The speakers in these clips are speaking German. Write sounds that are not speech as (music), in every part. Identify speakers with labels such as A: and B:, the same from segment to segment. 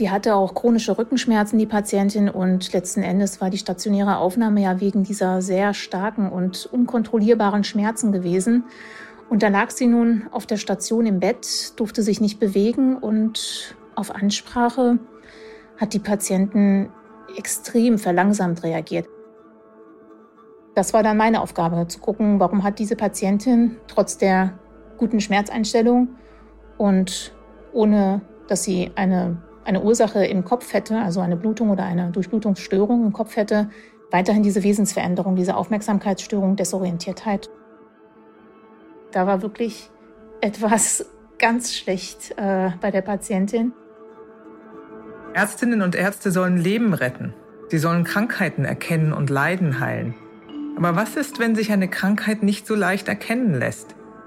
A: Die hatte auch chronische Rückenschmerzen, die Patientin, und letzten Endes war die stationäre Aufnahme ja wegen dieser sehr starken und unkontrollierbaren Schmerzen gewesen. Und da lag sie nun auf der Station im Bett, durfte sich nicht bewegen und auf Ansprache hat die Patientin extrem verlangsamt reagiert. Das war dann meine Aufgabe, zu gucken, warum hat diese Patientin trotz der guten Schmerzeinstellung und ohne dass sie eine eine Ursache im Kopf hätte, also eine Blutung oder eine Durchblutungsstörung im Kopf hätte, weiterhin diese Wesensveränderung, diese Aufmerksamkeitsstörung, Desorientiertheit. Da war wirklich etwas (laughs) ganz schlecht äh, bei der Patientin.
B: Ärztinnen und Ärzte sollen Leben retten. Sie sollen Krankheiten erkennen und Leiden heilen. Aber was ist, wenn sich eine Krankheit nicht so leicht erkennen lässt?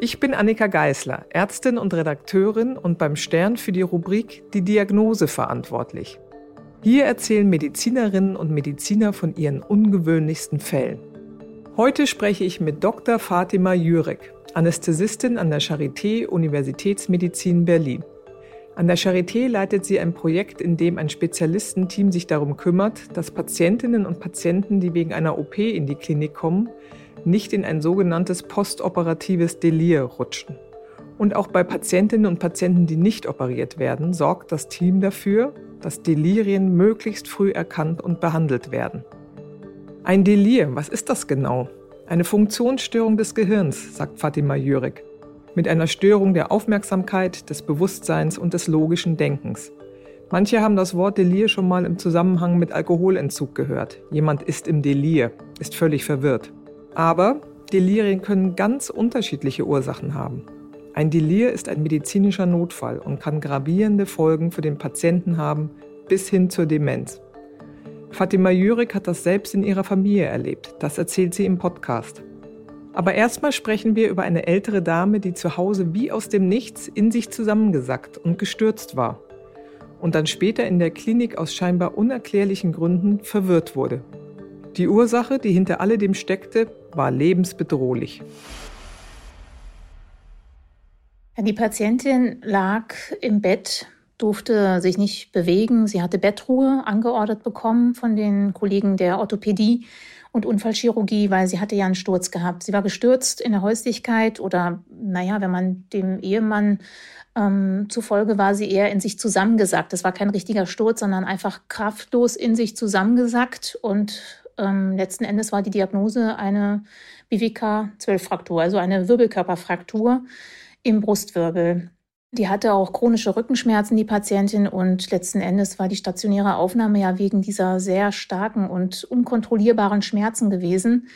B: Ich bin Annika Geißler, Ärztin und Redakteurin und beim Stern für die Rubrik Die Diagnose verantwortlich. Hier erzählen Medizinerinnen und Mediziner von ihren ungewöhnlichsten Fällen. Heute spreche ich mit Dr. Fatima Jürek, Anästhesistin an der Charité Universitätsmedizin Berlin. An der Charité leitet sie ein Projekt, in dem ein Spezialistenteam sich darum kümmert, dass Patientinnen und Patienten, die wegen einer OP in die Klinik kommen, nicht in ein sogenanntes postoperatives Delir rutschen. Und auch bei Patientinnen und Patienten, die nicht operiert werden, sorgt das Team dafür, dass Delirien möglichst früh erkannt und behandelt werden. Ein Delir, was ist das genau? Eine Funktionsstörung des Gehirns, sagt Fatima Jürek, mit einer Störung der Aufmerksamkeit, des Bewusstseins und des logischen Denkens. Manche haben das Wort Delir schon mal im Zusammenhang mit Alkoholentzug gehört. Jemand ist im Delir, ist völlig verwirrt. Aber Delirien können ganz unterschiedliche Ursachen haben. Ein Delir ist ein medizinischer Notfall und kann gravierende Folgen für den Patienten haben, bis hin zur Demenz. Fatima Jürik hat das selbst in ihrer Familie erlebt. Das erzählt sie im Podcast. Aber erstmal sprechen wir über eine ältere Dame, die zu Hause wie aus dem Nichts in sich zusammengesackt und gestürzt war. Und dann später in der Klinik aus scheinbar unerklärlichen Gründen verwirrt wurde. Die Ursache, die hinter alledem steckte, war lebensbedrohlich.
A: Die Patientin lag im Bett, durfte sich nicht bewegen. Sie hatte Bettruhe angeordnet bekommen von den Kollegen der Orthopädie und Unfallchirurgie, weil sie hatte ja einen Sturz gehabt. Sie war gestürzt in der Häuslichkeit oder, naja, wenn man dem Ehemann ähm, zufolge war sie eher in sich zusammengesackt. Das war kein richtiger Sturz, sondern einfach kraftlos in sich zusammengesackt und ähm, letzten Endes war die Diagnose eine BWK-12-Fraktur, also eine Wirbelkörperfraktur im Brustwirbel. Die hatte auch chronische Rückenschmerzen, die Patientin, und letzten Endes war die stationäre Aufnahme ja wegen dieser sehr starken und unkontrollierbaren Schmerzen gewesen.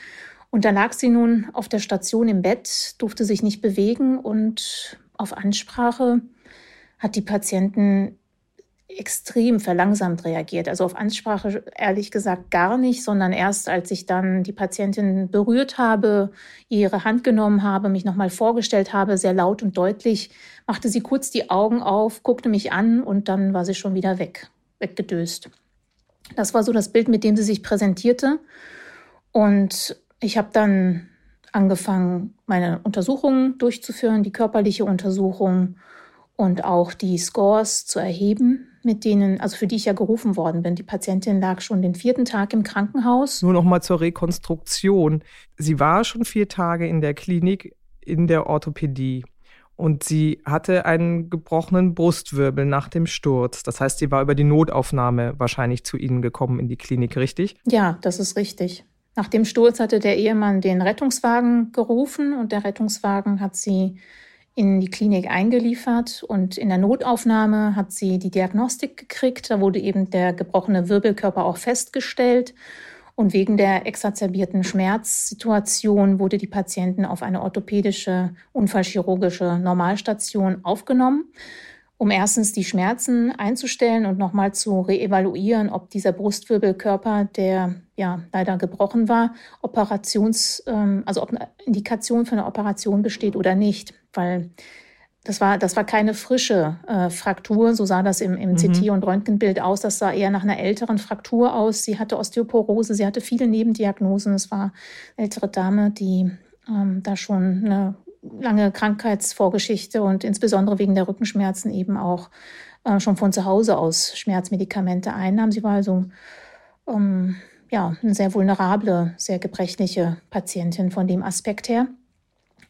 A: Und da lag sie nun auf der Station im Bett, durfte sich nicht bewegen und auf Ansprache hat die Patientin extrem verlangsamt reagiert. Also auf Ansprache ehrlich gesagt gar nicht, sondern erst als ich dann die Patientin berührt habe, ihre Hand genommen habe, mich nochmal vorgestellt habe, sehr laut und deutlich, machte sie kurz die Augen auf, guckte mich an und dann war sie schon wieder weg, weggedöst. Das war so das Bild, mit dem sie sich präsentierte. Und ich habe dann angefangen, meine Untersuchungen durchzuführen, die körperliche Untersuchung und auch die Scores zu erheben mit denen, also für die ich ja gerufen worden bin. Die Patientin lag schon den vierten Tag im Krankenhaus.
B: Nur noch mal zur Rekonstruktion. Sie war schon vier Tage in der Klinik in der Orthopädie. Und sie hatte einen gebrochenen Brustwirbel nach dem Sturz. Das heißt, sie war über die Notaufnahme wahrscheinlich zu Ihnen gekommen in die Klinik, richtig?
A: Ja, das ist richtig. Nach dem Sturz hatte der Ehemann den Rettungswagen gerufen und der Rettungswagen hat sie in die Klinik eingeliefert und in der Notaufnahme hat sie die Diagnostik gekriegt. Da wurde eben der gebrochene Wirbelkörper auch festgestellt. Und wegen der exacerbierten Schmerzsituation wurde die Patientin auf eine orthopädische, unfallchirurgische Normalstation aufgenommen. um erstens die Schmerzen einzustellen und nochmal zu reevaluieren, ob dieser Brustwirbelkörper, der ja leider gebrochen war, Operations, ähm, also ob eine Indikation für eine Operation besteht oder nicht, weil das war, das war keine frische äh, Fraktur, so sah das im, im mhm. CT- und Röntgenbild aus. Das sah eher nach einer älteren Fraktur aus. Sie hatte Osteoporose, sie hatte viele Nebendiagnosen. Es war eine ältere Dame, die ähm, da schon eine lange Krankheitsvorgeschichte und insbesondere wegen der Rückenschmerzen eben auch äh, schon von zu Hause aus Schmerzmedikamente einnahm. Sie war also ähm, ja, eine sehr vulnerable, sehr gebrechliche Patientin von dem Aspekt her.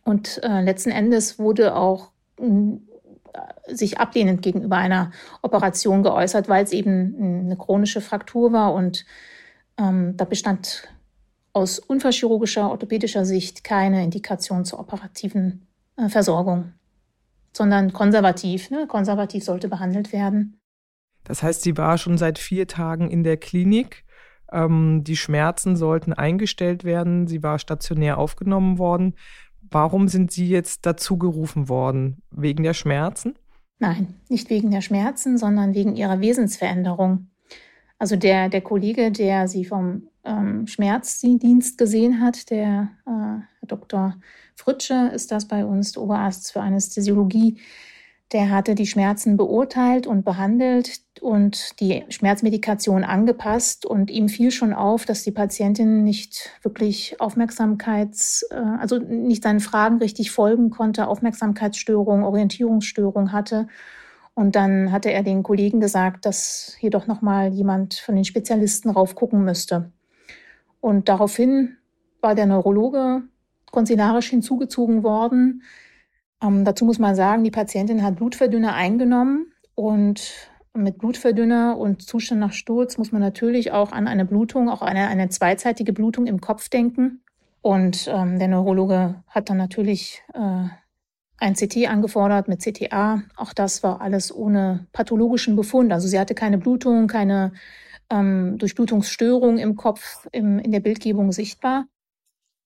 A: Und äh, letzten Endes wurde auch äh, sich ablehnend gegenüber einer Operation geäußert, weil es eben eine chronische Fraktur war und ähm, da bestand aus unfallchirurgischer, orthopädischer Sicht keine Indikation zur operativen äh, Versorgung, sondern konservativ. Ne? Konservativ sollte behandelt werden.
B: Das heißt, sie war schon seit vier Tagen in der Klinik. Ähm, die Schmerzen sollten eingestellt werden. Sie war stationär aufgenommen worden. Warum sind Sie jetzt dazu gerufen worden? Wegen der Schmerzen?
A: Nein, nicht wegen der Schmerzen, sondern wegen ihrer Wesensveränderung. Also der, der Kollege, der sie vom ähm, Schmerzdienst gesehen hat, der äh, Dr. Fritsche ist das bei uns, der Oberarzt für Anästhesiologie, der hatte die Schmerzen beurteilt und behandelt und die Schmerzmedikation angepasst. Und ihm fiel schon auf, dass die Patientin nicht wirklich Aufmerksamkeits, äh, also nicht seinen Fragen richtig folgen konnte, Aufmerksamkeitsstörung, Orientierungsstörung hatte. Und dann hatte er den Kollegen gesagt, dass hier doch nochmal jemand von den Spezialisten raufgucken müsste. Und daraufhin war der Neurologe konzilarisch hinzugezogen worden. Ähm, dazu muss man sagen, die Patientin hat Blutverdünner eingenommen und mit Blutverdünner und Zustand nach Sturz muss man natürlich auch an eine Blutung, auch eine, eine zweizeitige Blutung im Kopf denken. Und ähm, der Neurologe hat dann natürlich äh, ein CT angefordert mit CTA. Auch das war alles ohne pathologischen Befund. Also sie hatte keine Blutung, keine ähm, Durchblutungsstörung im Kopf im, in der Bildgebung sichtbar.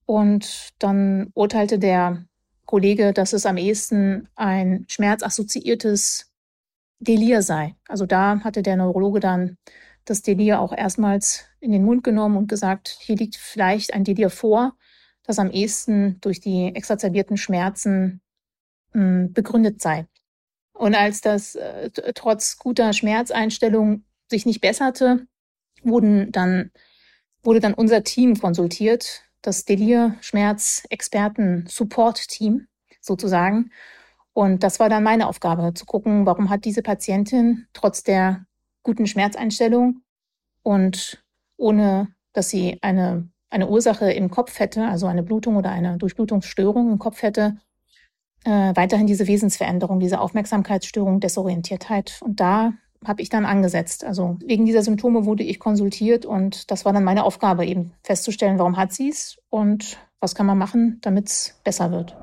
A: Und dann urteilte der Kollege, dass es am ehesten ein schmerzassoziiertes Delir sei. Also da hatte der Neurologe dann das Delir auch erstmals in den Mund genommen und gesagt, hier liegt vielleicht ein Delir vor, das am ehesten durch die exacerbierten Schmerzen mh, hm, begründet sei. Und als das äh, trotz guter Schmerzeinstellung sich nicht besserte, wurden dann, wurde dann unser Team konsultiert, das Delir-Schmerz-Experten-Support-Team sozusagen. Und das war dann meine Aufgabe, zu gucken, warum hat diese Patientin trotz der guten Schmerzeinstellung und ohne, dass sie eine, eine Ursache im Kopf hätte, also eine Blutung oder eine Durchblutungsstörung im Kopf hätte, äh, weiterhin diese Wesensveränderung, diese Aufmerksamkeitsstörung, Desorientiertheit. Und da habe ich dann angesetzt. Also wegen dieser Symptome wurde ich konsultiert und das war dann meine Aufgabe, eben festzustellen, warum hat sie es und was kann man machen, damit es besser wird.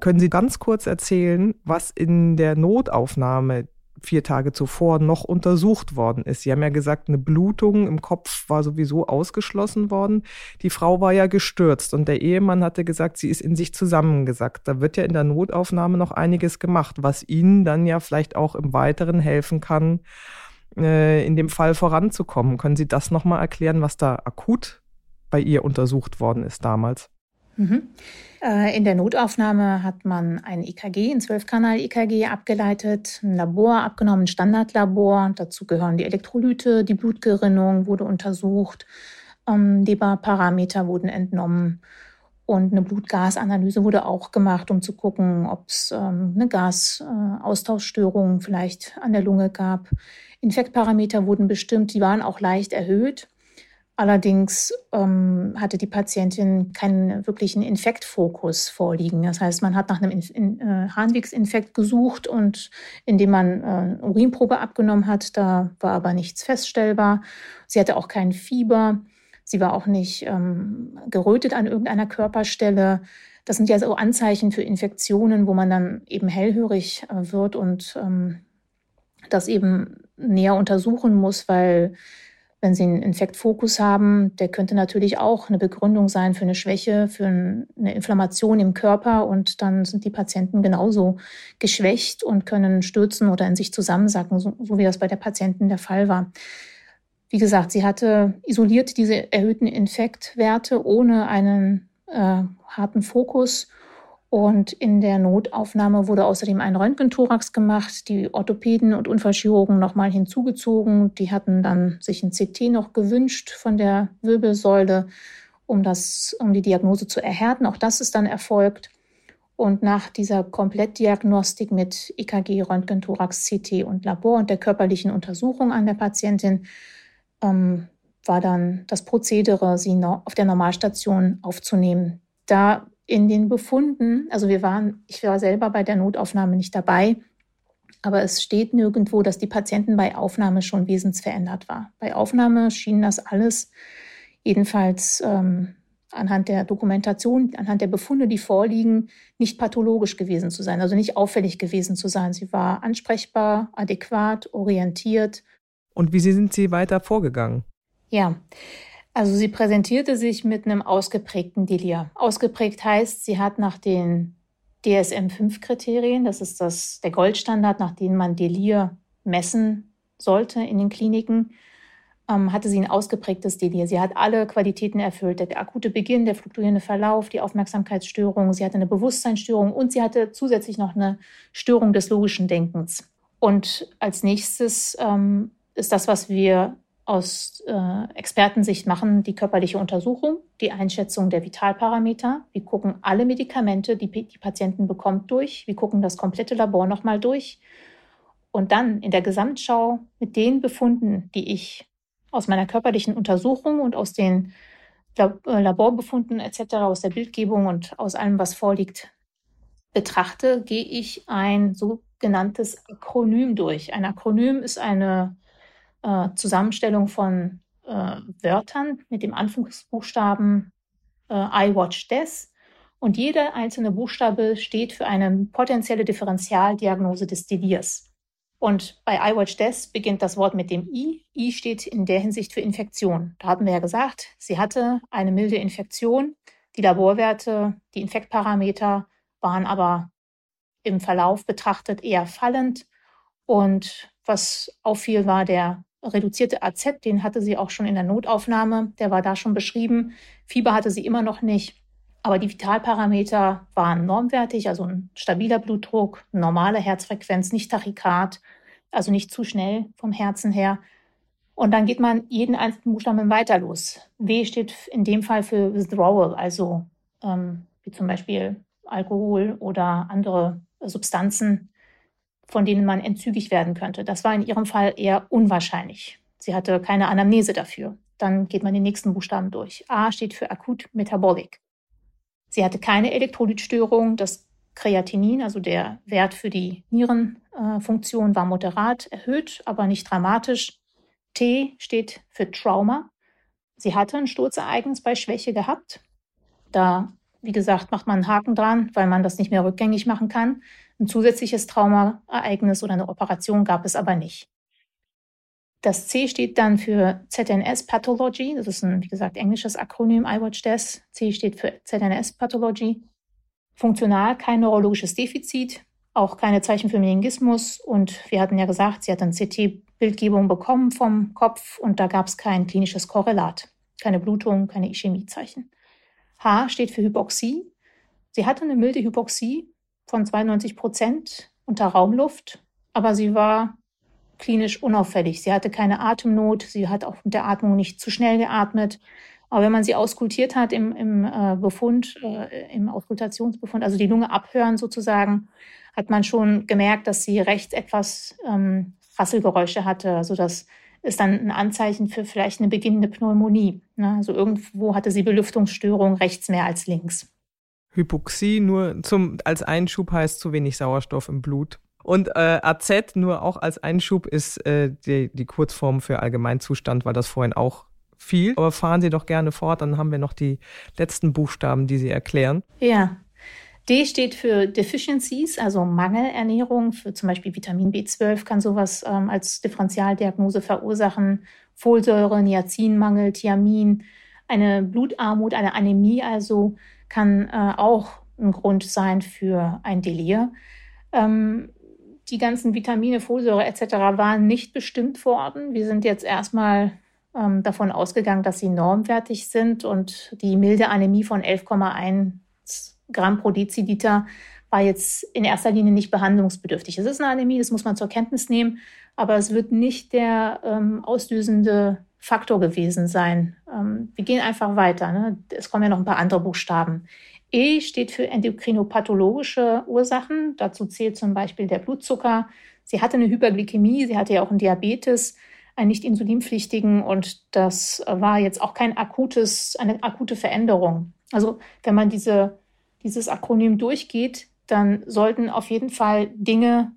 B: Können Sie ganz kurz erzählen, was in der Notaufnahme vier Tage zuvor noch untersucht worden ist. Sie haben ja gesagt, eine Blutung im Kopf war sowieso ausgeschlossen worden. Die Frau war ja gestürzt und der Ehemann hatte gesagt, sie ist in sich zusammengesackt. Da wird ja in der Notaufnahme noch einiges gemacht, was Ihnen dann ja vielleicht auch im Weiteren helfen kann, äh, in dem Fall voranzukommen. Können Sie das nochmal erklären, was da akut bei ihr untersucht worden ist damals?
A: Mhm. Äh, in der Notaufnahme hat man ein EKG, ein 12-Kanal-EKG abgeleitet, ein Labor abgenommen, ein Standardlabor. Dazu gehören die Elektrolyte, die Blutgerinnung wurde untersucht, ähm, Leberparameter wurden entnommen und eine Blutgasanalyse wurde auch gemacht, um zu gucken, ob es ähm, eine Gasaustauschstörung vielleicht an der Lunge gab. Infektparameter wurden bestimmt, die waren auch leicht erhöht. Allerdings ähm, hatte die Patientin keinen wirklichen Infektfokus vorliegen. Das heißt, man hat nach einem in, in, äh, Harnwegsinfekt gesucht und indem man äh, Urinprobe abgenommen hat, da war aber nichts feststellbar. Sie hatte auch kein Fieber. Sie war auch nicht ähm, gerötet an irgendeiner Körperstelle. Das sind ja so Anzeichen für Infektionen, wo man dann eben hellhörig äh, wird und ähm, das eben näher untersuchen muss, weil Wenn Sie einen Infektfokus haben, der könnte natürlich auch eine Begründung sein für eine Schwäche, für eine Inflammation im Körper. Und dann sind die Patienten genauso geschwächt und können stürzen oder in sich zusammensacken, so, so wie das bei der Patientin der Fall war. Wie gesagt, sie hatte isoliert diese erhöhten Infektwerte ohne einen äh, harten Fokus und in der Notaufnahme wurde außerdem ein Röntgenthorax gemacht, die Orthopäden und Unfallchirurgen nochmal hinzugezogen. Die hatten dann sich ein CT noch gewünscht von der Wirbelsäule, um, das, um die Diagnose zu erhärten. Auch das ist dann erfolgt. Und nach dieser Komplettdiagnostik mit EKG, Röntgenthorax, CT und Labor und der körperlichen Untersuchung an der Patientin ähm, war dann das Prozedere, sie auf der Normalstation aufzunehmen. Da in den Befunden, also wir waren, ich war selber bei der Notaufnahme nicht dabei, aber es steht nirgendwo, dass die Patienten bei Aufnahme schon wesensverändert war. Bei Aufnahme schien das alles jedenfalls ähm, anhand der Dokumentation, anhand der Befunde, die vorliegen, nicht pathologisch gewesen zu sein, also nicht auffällig gewesen zu sein. Sie war ansprechbar, adäquat, orientiert.
B: Und wie sind Sie weiter vorgegangen?
A: Ja, also sie präsentierte sich mit einem ausgeprägten Delir. Ausgeprägt heißt, sie hat nach den DSM-5-Kriterien, das ist das, der Goldstandard, nach dem man Delir messen sollte in den Kliniken, ähm, hatte sie ein ausgeprägtes Delir. Sie hat alle Qualitäten erfüllt. Der akute Beginn, der fluktuierende Verlauf, die Aufmerksamkeitsstörung, sie hatte eine Bewusstseinsstörung und sie hatte zusätzlich noch eine Störung des logischen Denkens. Und als nächstes ähm, ist das, was wir aus äh, Expertensicht machen die körperliche Untersuchung, die Einschätzung der Vitalparameter. Wir gucken alle Medikamente, die die Patienten bekommt, durch. Wir gucken das komplette Labor nochmal durch. Und dann in der Gesamtschau mit den Befunden, die ich aus meiner körperlichen Untersuchung und aus den äh, Laborbefunden etc., aus der Bildgebung und aus allem, was vorliegt, betrachte, gehe ich ein sogenanntes Akronym durch. Ein Akronym ist eine äh, Zusammenstellung von äh, Wörtern mit dem Anfangsbuchstaben äh, I watch Death. Und jeder einzelne Buchstabe steht für eine potenzielle Differentialdiagnose des Delirs. Und bei I watch Death beginnt das Wort mit dem I. I steht in der Hinsicht für Infektion. Da hatten wir ja gesagt, sie hatte eine milde Infektion. Die Laborwerte, die Infektparameter waren aber im Verlauf betrachtet eher fallend. Und was auffiel, war der reduzierte AZ, den hatte sie auch schon in der Notaufnahme, der war da schon beschrieben. Fieber hatte sie immer noch nicht, aber die Vitalparameter waren normwertig, also ein stabiler Blutdruck, normale Herzfrequenz, nicht Tachykard, also nicht zu schnell vom Herzen her. Und dann geht man jeden einzelnen Buchstaben weiter los. W steht in dem Fall für Withdrawal, also ähm, wie zum Beispiel Alkohol oder andere Substanzen, von denen man entzügig werden könnte. Das war in ihrem Fall eher unwahrscheinlich. Sie hatte keine Anamnese dafür. Dann geht man den nächsten Buchstaben durch. A steht für akut metabolic. Sie hatte keine Elektrolytstörung. Das Kreatinin, also der Wert für die Nierenfunktion, war moderat erhöht, aber nicht dramatisch. T steht für Trauma. Sie hatte ein Sturzereignis bei Schwäche gehabt. Da, wie gesagt, macht man einen Haken dran, weil man das nicht mehr rückgängig machen kann. Ein zusätzliches Traumaereignis oder eine Operation gab es aber nicht. Das C steht dann für ZNS Pathology. Das ist ein, wie gesagt, englisches Akronym, iWatch Death. C steht für ZNS Pathology. Funktional kein neurologisches Defizit, auch keine Zeichen für Meningismus. Und wir hatten ja gesagt, sie hat eine CT-Bildgebung bekommen vom Kopf und da gab es kein klinisches Korrelat. Keine Blutung, keine Ischämiezeichen. H steht für Hypoxie. Sie hatte eine milde Hypoxie, von 92 Prozent unter Raumluft, aber sie war klinisch unauffällig. Sie hatte keine Atemnot, sie hat auch mit der Atmung nicht zu schnell geatmet. Aber wenn man sie auskultiert hat im, im äh, Befund, äh, im Auskultationsbefund, also die Lunge abhören sozusagen, hat man schon gemerkt, dass sie rechts etwas ähm, Rasselgeräusche hatte. Also das ist dann ein Anzeichen für vielleicht eine beginnende Pneumonie. Ne? Also irgendwo hatte sie Belüftungsstörung rechts mehr als links.
B: Hypoxie nur zum, als Einschub heißt zu wenig Sauerstoff im Blut. Und äh, AZ nur auch als Einschub ist äh, die, die Kurzform für Allgemeinzustand, weil das vorhin auch fiel. Aber fahren Sie doch gerne fort, dann haben wir noch die letzten Buchstaben, die Sie erklären.
A: Ja, D steht für Deficiencies, also Mangelernährung. Für zum Beispiel Vitamin B12 kann sowas ähm, als Differentialdiagnose verursachen. Folsäure, Niacinmangel, Thiamin, eine Blutarmut, eine Anämie also kann äh, auch ein Grund sein für ein Delir. Ähm, die ganzen Vitamine, Folsäure etc. waren nicht bestimmt worden. Wir sind jetzt erstmal ähm, davon ausgegangen, dass sie normwertig sind und die milde Anämie von 11,1 Gramm pro Deziliter war jetzt in erster Linie nicht behandlungsbedürftig. Es ist eine Anämie, das muss man zur Kenntnis nehmen, aber es wird nicht der ähm, auslösende Faktor gewesen sein. Ähm, wir gehen einfach weiter. Ne? Es kommen ja noch ein paar andere Buchstaben. E steht für endokrinopathologische Ursachen. Dazu zählt zum Beispiel der Blutzucker. Sie hatte eine Hyperglykämie, sie hatte ja auch einen Diabetes, einen nicht insulinpflichtigen und das war jetzt auch kein akutes, eine akute Veränderung. Also wenn man diese dieses Akronym durchgeht, dann sollten auf jeden Fall Dinge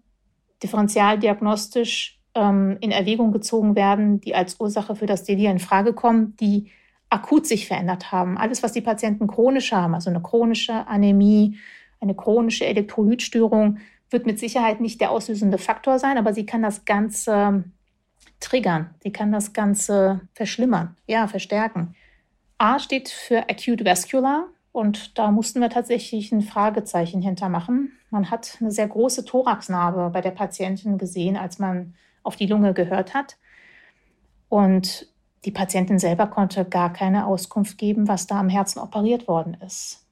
A: differentialdiagnostisch ähm, in Erwägung gezogen werden, die als Ursache für das Delir in Frage kommen, die akut sich verändert haben. Alles, was die Patienten chronisch haben, also eine chronische Anämie, eine chronische Elektrolytstörung, wird mit Sicherheit nicht der auslösende Faktor sein, aber sie kann das Ganze triggern. Sie kann das Ganze verschlimmern, ja, verstärken. A steht für Acute Vascular. Und da mussten wir tatsächlich ein Fragezeichen hintermachen. Man hat eine sehr große Thoraxnarbe bei der Patientin gesehen, als man auf die Lunge gehört hat. Und die Patientin selber konnte gar keine Auskunft geben, was da am Herzen operiert worden ist.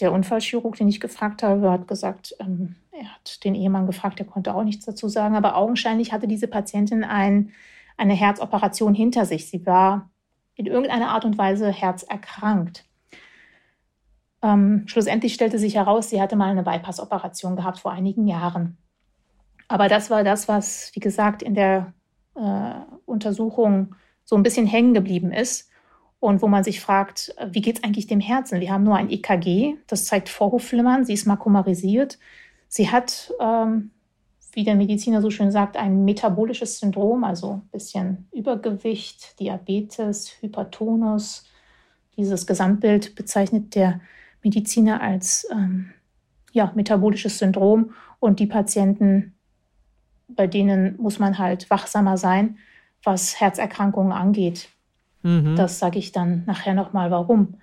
A: Der Unfallchirurg, den ich gefragt habe, hat gesagt, ähm, er hat den Ehemann gefragt, der konnte auch nichts dazu sagen. Aber augenscheinlich hatte diese Patientin ein, eine Herzoperation hinter sich. Sie war in irgendeiner Art und Weise herzerkrankt. Ähm, schlussendlich stellte sich heraus, sie hatte mal eine Bypass-Operation gehabt vor einigen Jahren. Aber das war das, was, wie gesagt, in der äh, Untersuchung so ein bisschen hängen geblieben ist und wo man sich fragt, wie geht es eigentlich dem Herzen? Wir haben nur ein EKG, das zeigt Vorhofflimmern, sie ist makumarisiert. Sie hat, ähm, wie der Mediziner so schön sagt, ein metabolisches Syndrom, also ein bisschen Übergewicht, Diabetes, Hypertonus. Dieses Gesamtbild bezeichnet der Mediziner als ähm, ja, metabolisches Syndrom und die Patienten, bei denen muss man halt wachsamer sein, was Herzerkrankungen angeht. Mhm. Das sage ich dann nachher nochmal, warum.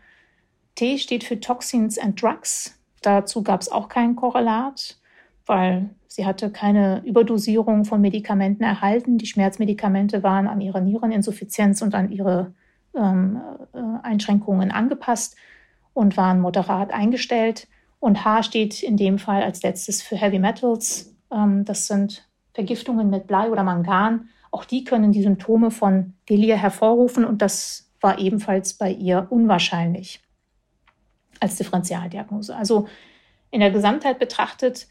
A: T steht für Toxins and Drugs. Dazu gab es auch kein Korrelat, weil sie hatte keine Überdosierung von Medikamenten erhalten. Die Schmerzmedikamente waren an ihre Niereninsuffizienz und an ihre ähm, äh, Einschränkungen angepasst und waren moderat eingestellt. Und H steht in dem Fall als letztes für Heavy Metals. Ähm, das sind Vergiftungen mit Blei oder Mangan. Auch die können die Symptome von Delir hervorrufen und das war ebenfalls bei ihr unwahrscheinlich als Differentialdiagnose. Also in der Gesamtheit betrachtet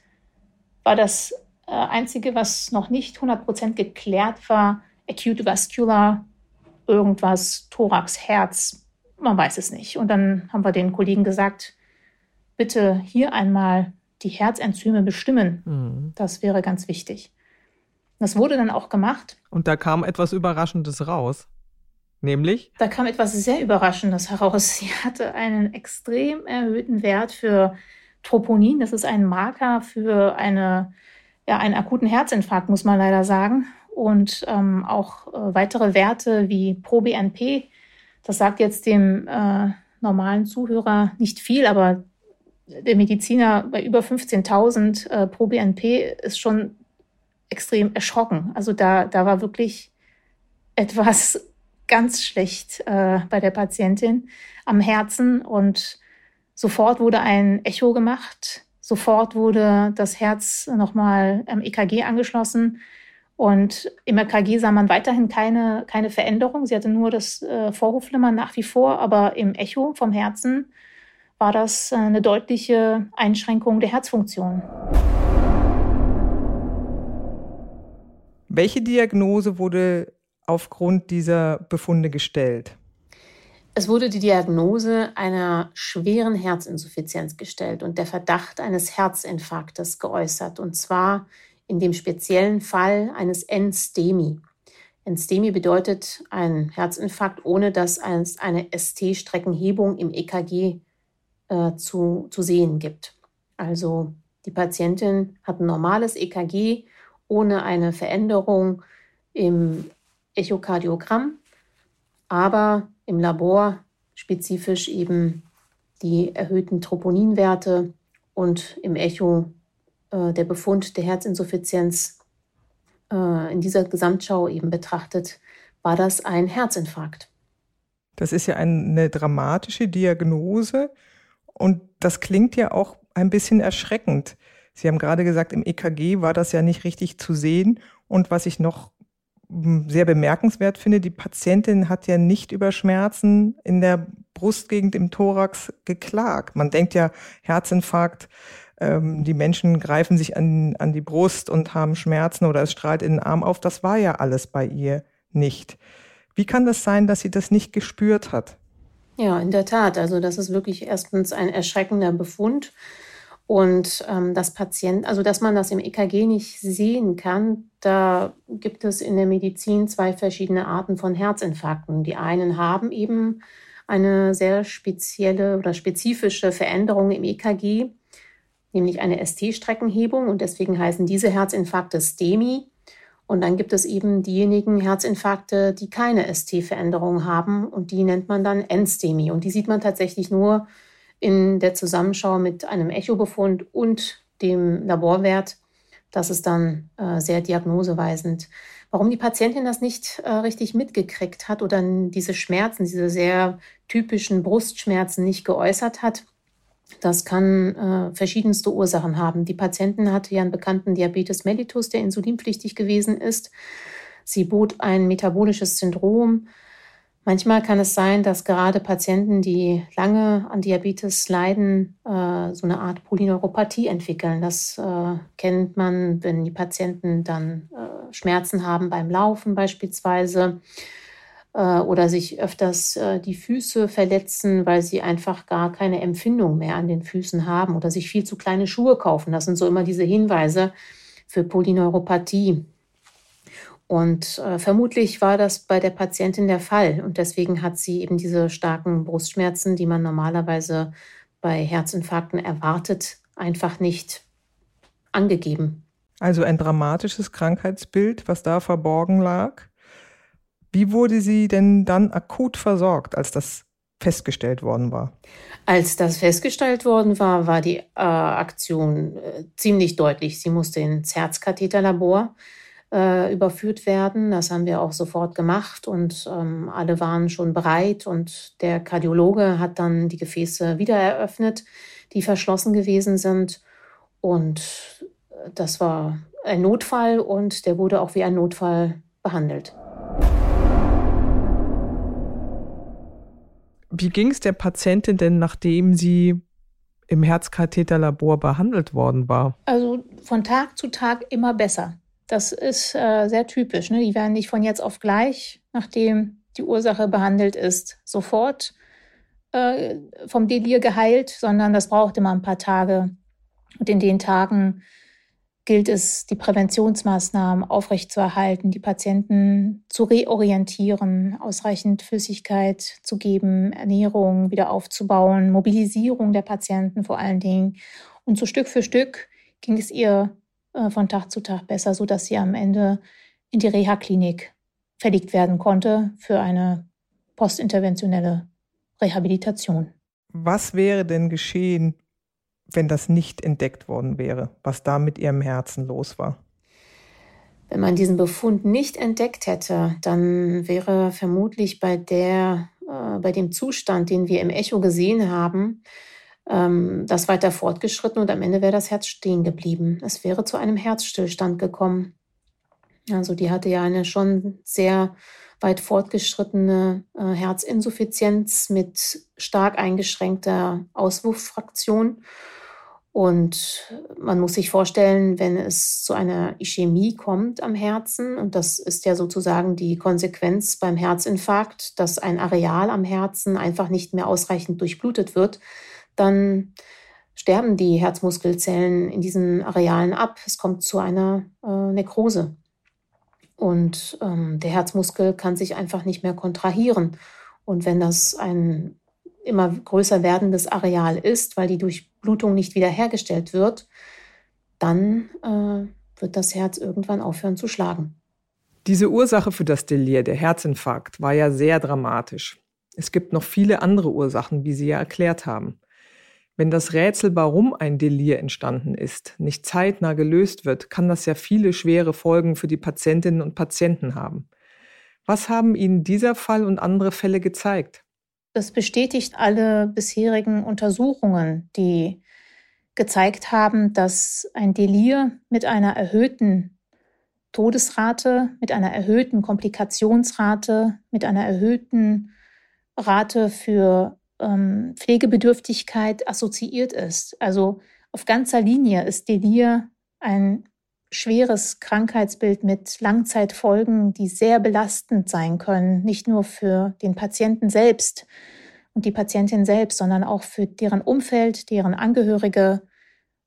A: war das äh, Einzige, was noch nicht 100% geklärt war, Acute Vascular, irgendwas, Thorax, Herz, man weiß es nicht. Und dann haben wir den Kollegen gesagt, bitte hier einmal die Herzenzyme bestimmen. Mhm. Das wäre ganz wichtig. Das wurde dann auch gemacht.
B: Und da kam etwas Überraschendes raus. Nämlich?
A: Da kam etwas sehr Überraschendes heraus. Sie hatte einen extrem erhöhten Wert für Troponin. Das ist ein Marker für eine, ja, einen akuten Herzinfarkt, muss man leider sagen. Und ähm, auch äh, weitere Werte wie ProBNP, das sagt jetzt dem äh, normalen Zuhörer nicht viel, aber der Mediziner bei über 15.000 äh, pro BNP ist schon extrem erschrocken. Also da, da war wirklich etwas (laughs) ganz schlecht äh, bei der Patientin am Herzen und sofort wurde ein Echo gemacht. Sofort wurde das Herz nochmal am EKG angeschlossen. Und im EKG sah man weiterhin keine, keine Veränderung. Sie hatte nur das äh, Vorhofflimmern nach wie vor, aber im Echo vom Herzen war das äh, eine deutliche Einschränkung der Herzfunktion.
B: Welche Diagnose wurde aufgrund dieser Befunde gestellt?
A: Es wurde die Diagnose einer schweren Herzinsuffizienz gestellt und der Verdacht eines Herzinfarktes geäußert. Und zwar in dem speziellen Fall eines Enstemi. Enstemi bedeutet ein Herzinfarkt, ohne dass es eine ST-Streckenhebung im EKG äh, zu, zu sehen gibt.
C: Also die Patientin hat ein normales EKG ohne eine Veränderung im Echokardiogramm, aber im Labor spezifisch eben die erhöhten Troponinwerte und im Echo äh, der Befund der Herzinsuffizienz äh, in dieser Gesamtschau eben betrachtet, war das ein Herzinfarkt.
B: Das ist ja eine dramatische Diagnose und das klingt ja auch ein bisschen erschreckend. Sie haben gerade gesagt, im EKG war das ja nicht richtig zu sehen. Und was ich noch hm, sehr bemerkenswert finde, die Patientin hat ja nicht über Schmerzen in der Brustgegend im Thorax geklagt. Man denkt ja, Herzinfarkt, ähm, die Menschen greifen sich an, an die Brust und haben Schmerzen oder es strahlt in den Arm auf. Das war ja alles bei ihr nicht. Wie kann das sein, dass sie das nicht gespürt hat?
C: Ja, in der Tat. Also das ist wirklich erstens ein erschreckender Befund. Und ähm, das Patient, also dass man das im EKG nicht sehen kann, da gibt es in der Medizin zwei verschiedene Arten von Herzinfarkten. Die einen haben eben eine sehr spezielle oder spezifische Veränderung im EKG, nämlich eine ST-Streckenhebung und deswegen heißen diese Herzinfarkte STEMI. Und dann gibt es eben diejenigen Herzinfarkte, die keine ST-Veränderung haben und die nennt man dann NSTEMI. Und die sieht man tatsächlich nur in der Zusammenschau mit einem Echobefund und dem Laborwert. Das ist dann äh, sehr diagnoseweisend. Warum die Patientin das nicht äh, richtig mitgekriegt hat oder diese Schmerzen, diese sehr typischen Brustschmerzen nicht geäußert hat, das kann äh, verschiedenste Ursachen haben. Die Patientin hatte ja einen bekannten Diabetes mellitus, der insulinpflichtig gewesen ist. Sie bot ein metabolisches Syndrom. Manchmal kann es sein, dass gerade Patienten, die lange an Diabetes leiden, äh, so eine Art Polyneuropathie entwickeln. Das äh, kennt man, wenn die Patienten dann äh, Schmerzen haben beim Laufen beispielsweise äh, oder sich öfters äh, die Füße verletzen, weil sie einfach gar keine Empfindung mehr an den Füßen haben oder sich viel zu kleine Schuhe kaufen. Das sind so immer diese Hinweise für Polyneuropathie. Und äh, vermutlich war das bei der Patientin der Fall. Und deswegen hat sie eben diese starken Brustschmerzen, die man normalerweise bei Herzinfarkten erwartet, einfach nicht angegeben.
B: Also ein dramatisches Krankheitsbild, was da verborgen lag. Wie wurde sie denn dann akut versorgt, als das festgestellt worden war?
C: Als das festgestellt worden war, war die äh, Aktion äh, ziemlich deutlich. Sie musste ins Herzkatheterlabor äh, überführt werden. Das haben wir auch sofort gemacht und ähm, alle waren schon bereit und der Kardiologe hat dann die Gefäße wieder eröffnet, die verschlossen gewesen sind und das war ein Notfall und der wurde auch wie ein Notfall behandelt.
B: Wie ging es der Patientin denn, nachdem sie im Herzkatheterlabor behandelt worden war?
C: Also von Tag zu Tag immer besser. Das ist äh, sehr typisch. Ne? Die werden nicht von jetzt auf gleich, nachdem die Ursache behandelt ist, sofort äh, vom Delir geheilt, sondern das braucht immer ein paar Tage. Und in den Tagen gilt es, die Präventionsmaßnahmen aufrechtzuerhalten, die Patienten zu reorientieren, ausreichend Flüssigkeit zu geben, Ernährung wieder aufzubauen, Mobilisierung der Patienten vor allen Dingen. Und so Stück für Stück ging es ihr von Tag zu Tag besser, sodass sie am Ende in die Reha-Klinik verlegt werden konnte für eine postinterventionelle Rehabilitation.
B: Was wäre denn geschehen, wenn das nicht entdeckt worden wäre, was da mit ihrem Herzen los war?
C: Wenn man diesen Befund nicht entdeckt hätte, dann wäre vermutlich bei der, äh, bei dem Zustand, den wir im Echo gesehen haben, ähm, das weiter fortgeschritten und am Ende wäre das Herz stehen geblieben. Es wäre zu einem Herzstillstand gekommen. Also die hatte ja eine schon sehr weit fortgeschrittene äh, Herzinsuffizienz mit stark eingeschränkter Auswurffraktion. Und man muss sich vorstellen, wenn es zu einer Ischämie kommt am Herzen, und das ist ja sozusagen die Konsequenz beim Herzinfarkt, dass ein Areal am Herzen einfach nicht mehr ausreichend durchblutet wird, dann sterben die Herzmuskelzellen in diesen Arealen ab. Es kommt zu einer äh, Nekrose. Und ähm, der Herzmuskel kann sich einfach nicht mehr kontrahieren. Und wenn das ein
A: immer größer werdendes Areal ist, weil die Durchblutung nicht wiederhergestellt wird, dann äh, wird das Herz irgendwann aufhören zu schlagen.
B: Diese Ursache für das Delir, der Herzinfarkt, war ja sehr dramatisch. Es gibt noch viele andere Ursachen, wie Sie ja erklärt haben. Wenn das Rätsel, warum ein Delir entstanden ist, nicht zeitnah gelöst wird, kann das ja viele schwere Folgen für die Patientinnen und Patienten haben. Was haben Ihnen dieser Fall und andere Fälle gezeigt?
A: Das bestätigt alle bisherigen Untersuchungen, die gezeigt haben, dass ein Delir mit einer erhöhten Todesrate, mit einer erhöhten Komplikationsrate, mit einer erhöhten Rate für ähm, Pflegebedürftigkeit assoziiert ist. Also auf ganzer Linie ist Delir ein schweres Krankheitsbild mit Langzeitfolgen, die sehr belastend sein können, nicht nur für den Patienten selbst und die Patientin selbst, sondern auch für deren Umfeld, deren Angehörige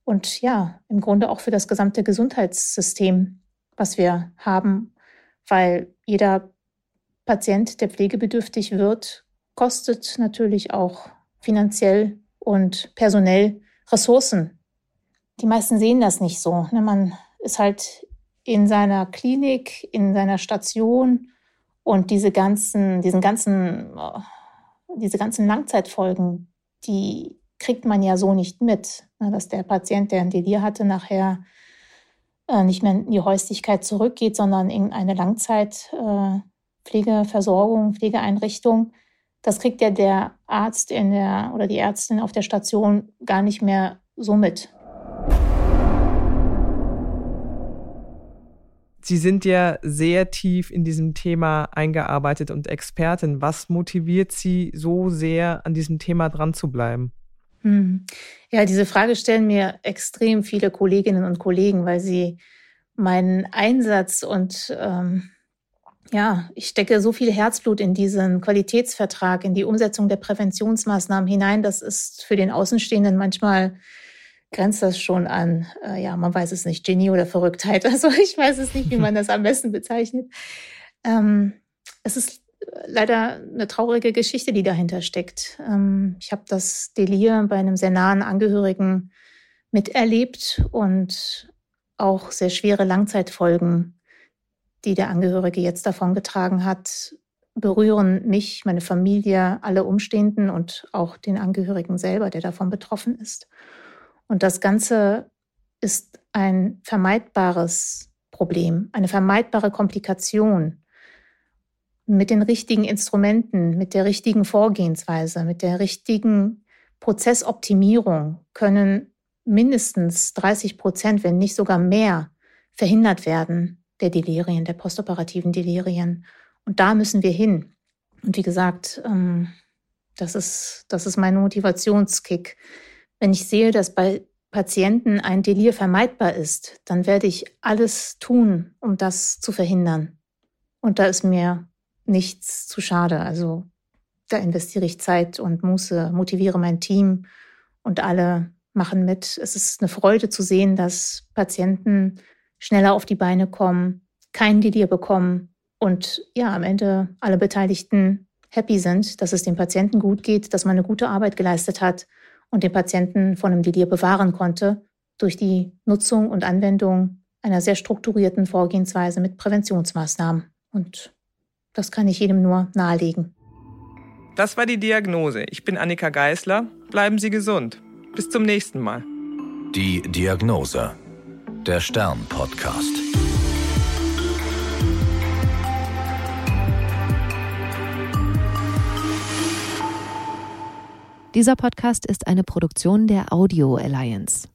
A: und ja, im Grunde auch für das gesamte Gesundheitssystem, was wir haben, weil jeder Patient, der pflegebedürftig wird, kostet natürlich auch finanziell und personell Ressourcen. Die meisten sehen das nicht so. Ne? Man ist halt in seiner Klinik, in seiner Station und diese ganzen, diesen ganzen, äh, diese ganzen Langzeitfolgen, die kriegt man ja so nicht mit, ne? dass der Patient, der ein Delir hatte, nachher äh, nicht mehr in die Häuslichkeit zurückgeht, sondern in eine Langzeitpflegeversorgung, Pflegeeinrichtung das kriegt ja der Arzt in der oder die Ärztin auf der Station gar nicht mehr so mit.
B: Sie sind ja sehr tief in diesem Thema eingearbeitet und Expertin. Was motiviert Sie so sehr, an diesem Thema dran zu bleiben?
A: Hm. Ja, diese Frage stellen mir extrem viele Kolleginnen und Kollegen, weil sie meinen Einsatz und ähm, ja, ich stecke so viel Herzblut in diesen Qualitätsvertrag, in die Umsetzung der Präventionsmaßnahmen hinein. Das ist für den Außenstehenden manchmal grenzt das schon an, äh, ja, man weiß es nicht, Genie oder Verrücktheit. (laughs) Also ich weiß es nicht, wie man das am besten bezeichnet. Ähm, es ist leider eine traurige Geschichte, die dahinter steckt. Ähm, ich habe das Delir bei einem sehr nahen Angehörigen miterlebt und auch sehr schwere Langzeitfolgen die der Angehörige jetzt davon getragen hat, berühren mich, meine Familie, alle Umstehenden und auch den Angehörigen selber, der davon betroffen ist. Und das Ganze ist ein vermeidbares Problem, eine vermeidbare Komplikation. Mit den richtigen Instrumenten, mit der richtigen Vorgehensweise, mit der richtigen Prozessoptimierung können mindestens 30 Prozent, wenn nicht sogar mehr, verhindert werden der Delirien, der postoperativen Delirien. Und da müssen wir hin. Und wie gesagt, ähm, das ist, das ist mein Motivationskick. Wenn ich sehe, dass bei Patienten ein Delir vermeidbar ist, dann werde ich alles tun, um das zu verhindern. Und da ist mir nichts zu schade. Also da investiere ich Zeit und Muße, motiviere mein Team und alle machen mit. Es ist eine Freude zu sehen, dass Patienten schneller auf die Beine kommen, kein Delir bekommen und ja, am Ende alle Beteiligten happy sind, dass es dem Patienten gut geht, dass man eine gute Arbeit geleistet hat und den Patienten von einem Delir bewahren konnte durch die Nutzung und Anwendung einer sehr strukturierten Vorgehensweise mit Präventionsmaßnahmen. Und das kann ich jedem nur nahelegen.
B: Das war die Diagnose. Ich bin Annika Geißler. Bleiben Sie gesund. Bis zum nächsten Mal.
D: Die Diagnose der Stern-Podcast.
E: Dieser Podcast ist eine Produktion der Audio Alliance.